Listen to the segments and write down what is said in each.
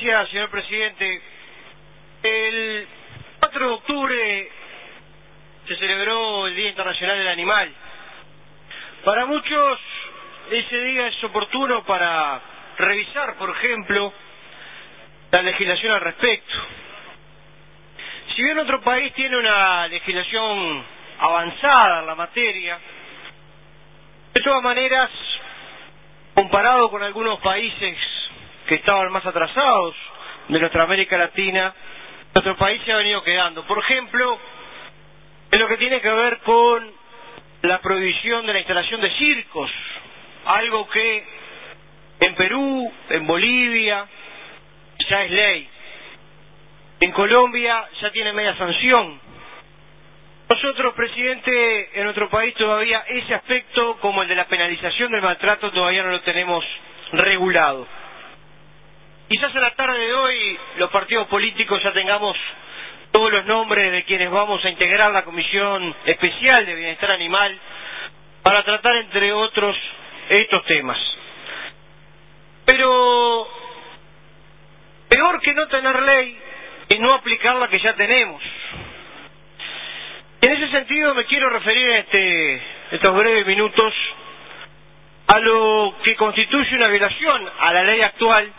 Gracias, señor presidente. El 4 de octubre se celebró el Día Internacional del Animal. Para muchos ese día es oportuno para revisar, por ejemplo, la legislación al respecto. Si bien otro país tiene una legislación avanzada en la materia, de todas maneras, comparado con algunos países que estaban más atrasados de nuestra América Latina, nuestro país se ha venido quedando. Por ejemplo, en lo que tiene que ver con la prohibición de la instalación de circos, algo que en Perú, en Bolivia, ya es ley. En Colombia ya tiene media sanción. Nosotros, presidente, en nuestro país todavía ese aspecto, como el de la penalización del maltrato, todavía no lo tenemos regulado. Quizás en la tarde de hoy los partidos políticos ya tengamos todos los nombres de quienes vamos a integrar la Comisión Especial de Bienestar Animal para tratar, entre otros, estos temas. Pero peor que no tener ley es no aplicar la que ya tenemos. En ese sentido me quiero referir en este, estos breves minutos a lo que constituye una violación a la ley actual,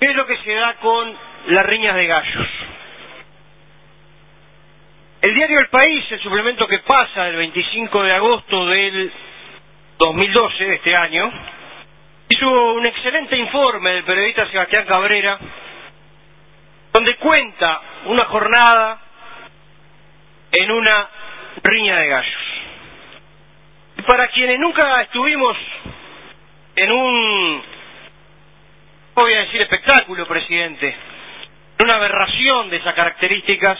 que es lo que se da con las riñas de gallos. El diario El País, el suplemento que pasa del 25 de agosto del 2012, de este año, hizo un excelente informe del periodista Sebastián Cabrera, donde cuenta una jornada en una riña de gallos. Y para quienes nunca estuvimos en un, decir espectáculo, presidente, en una aberración de esas características,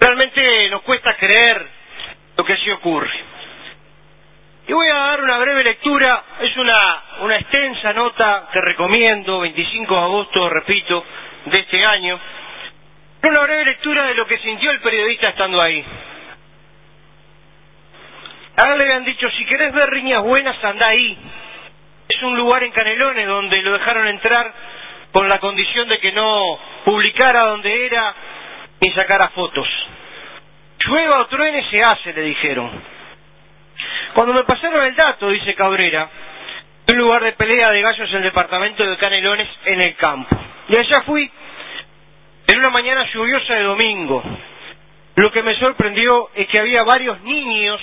realmente nos cuesta creer lo que así ocurre. Y voy a dar una breve lectura, es una, una extensa nota que recomiendo, 25 de agosto, repito, de este año, una breve lectura de lo que sintió el periodista estando ahí. A él le habían dicho, si querés ver riñas buenas, anda ahí. Un lugar en Canelones donde lo dejaron entrar con la condición de que no publicara donde era ni sacara fotos. Llueva o truene se hace, le dijeron. Cuando me pasaron el dato, dice Cabrera, un lugar de pelea de gallos en el departamento de Canelones en el campo. Y allá fui en una mañana lluviosa de domingo. Lo que me sorprendió es que había varios niños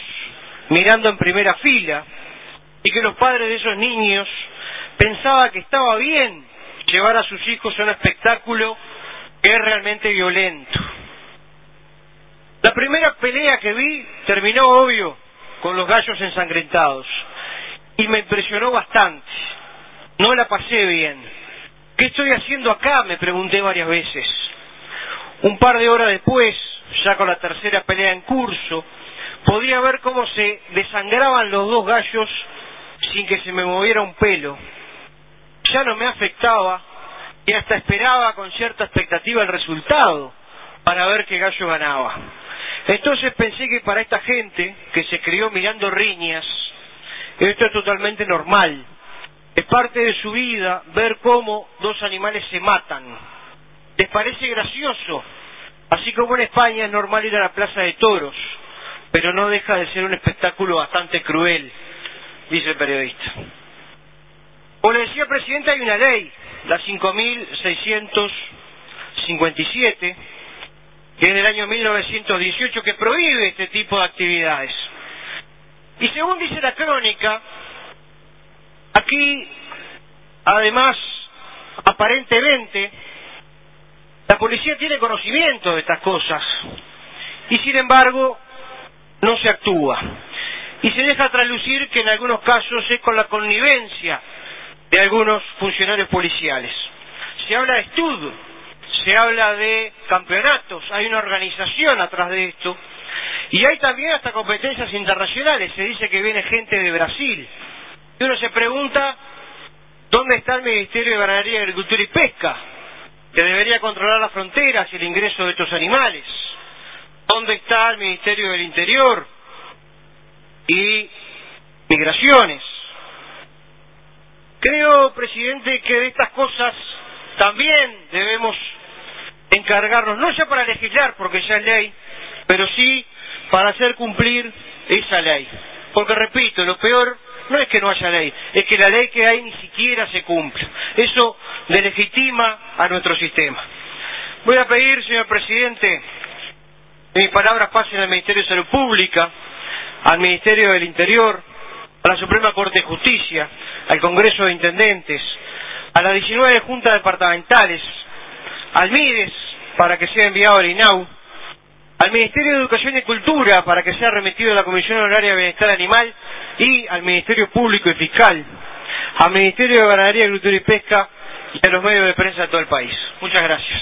mirando en primera fila y que los padres de esos niños pensaban que estaba bien llevar a sus hijos a un espectáculo que es realmente violento. La primera pelea que vi terminó obvio con los gallos ensangrentados y me impresionó bastante. No la pasé bien. ¿Qué estoy haciendo acá? me pregunté varias veces. Un par de horas después, ya con la tercera pelea en curso, podía ver cómo se desangraban los dos gallos sin que se me moviera un pelo. Ya no me afectaba y hasta esperaba con cierta expectativa el resultado para ver qué gallo ganaba. Entonces pensé que para esta gente que se crió mirando riñas, esto es totalmente normal. Es parte de su vida ver cómo dos animales se matan. Les parece gracioso, así como en España es normal ir a la plaza de toros, pero no deja de ser un espectáculo bastante cruel, dice el periodista. Como le decía Presidente, hay una ley, la 5.657, que es del año 1918, que prohíbe este tipo de actividades. Y según dice la crónica, aquí, además, aparentemente, la policía tiene conocimiento de estas cosas y sin embargo no se actúa. Y se deja traslucir que en algunos casos es con la connivencia de algunos funcionarios policiales. Se habla de estudio, se habla de campeonatos, hay una organización atrás de esto y hay también hasta competencias internacionales. Se dice que viene gente de Brasil. Y uno se pregunta, ¿dónde está el Ministerio de Ganadería, Agricultura y Pesca? Que debería controlar las fronteras y el ingreso de estos animales. ¿Dónde está el Ministerio del Interior y Migraciones? Creo, presidente, que de estas cosas también debemos encargarnos, no ya para legislar, porque ya es ley, pero sí para hacer cumplir esa ley. Porque repito, lo peor no es que no haya ley, es que la ley que hay ni siquiera se cumple. Eso delegitima a nuestro sistema. Voy a pedir, señor presidente, que mis palabras pasen al Ministerio de Salud Pública, al Ministerio del Interior, a la Suprema Corte de Justicia, al Congreso de Intendentes, a las 19 juntas departamentales, al MIDES para que sea enviado al INAU, al Ministerio de Educación y Cultura para que sea remitido a la Comisión Honoraria de Bienestar Animal y al Ministerio Público y Fiscal, al Ministerio de Ganadería, Agricultura y Pesca y a los medios de prensa de todo el país. Muchas gracias.